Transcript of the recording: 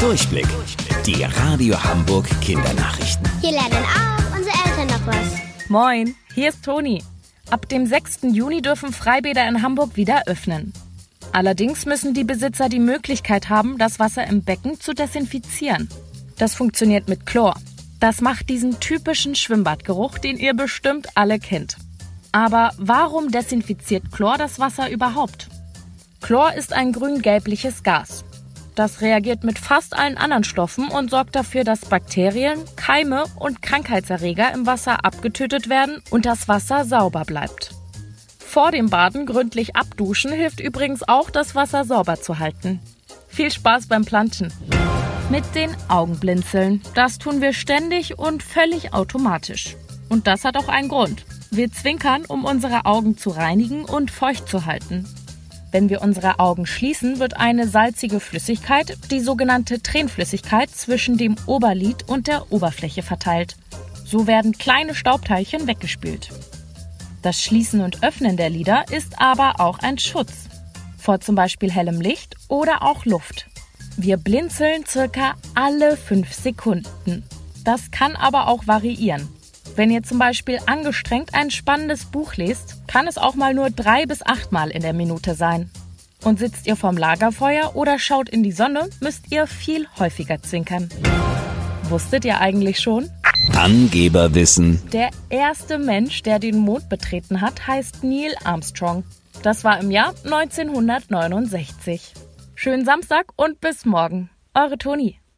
Durchblick. Die Radio Hamburg Kindernachrichten. Hier lernen auch unsere Eltern noch was. Moin, hier ist Toni. Ab dem 6. Juni dürfen Freibäder in Hamburg wieder öffnen. Allerdings müssen die Besitzer die Möglichkeit haben, das Wasser im Becken zu desinfizieren. Das funktioniert mit Chlor. Das macht diesen typischen Schwimmbadgeruch, den ihr bestimmt alle kennt. Aber warum desinfiziert Chlor das Wasser überhaupt? Chlor ist ein grün-gelbliches Gas. Das reagiert mit fast allen anderen Stoffen und sorgt dafür, dass Bakterien, Keime und Krankheitserreger im Wasser abgetötet werden und das Wasser sauber bleibt. Vor dem Baden gründlich abduschen hilft übrigens auch, das Wasser sauber zu halten. Viel Spaß beim Planschen. Mit den Augen blinzeln. Das tun wir ständig und völlig automatisch. Und das hat auch einen Grund. Wir zwinkern, um unsere Augen zu reinigen und feucht zu halten. Wenn wir unsere Augen schließen, wird eine salzige Flüssigkeit, die sogenannte Tränenflüssigkeit, zwischen dem Oberlid und der Oberfläche verteilt. So werden kleine Staubteilchen weggespült. Das Schließen und Öffnen der Lider ist aber auch ein Schutz vor zum Beispiel hellem Licht oder auch Luft. Wir blinzeln circa alle fünf Sekunden. Das kann aber auch variieren. Wenn ihr zum Beispiel angestrengt ein spannendes Buch lest, kann es auch mal nur drei bis achtmal in der Minute sein. Und sitzt ihr vorm Lagerfeuer oder schaut in die Sonne, müsst ihr viel häufiger zwinkern. Wusstet ihr eigentlich schon? Angeberwissen. Der erste Mensch, der den Mond betreten hat, heißt Neil Armstrong. Das war im Jahr 1969. Schönen Samstag und bis morgen. Eure Toni.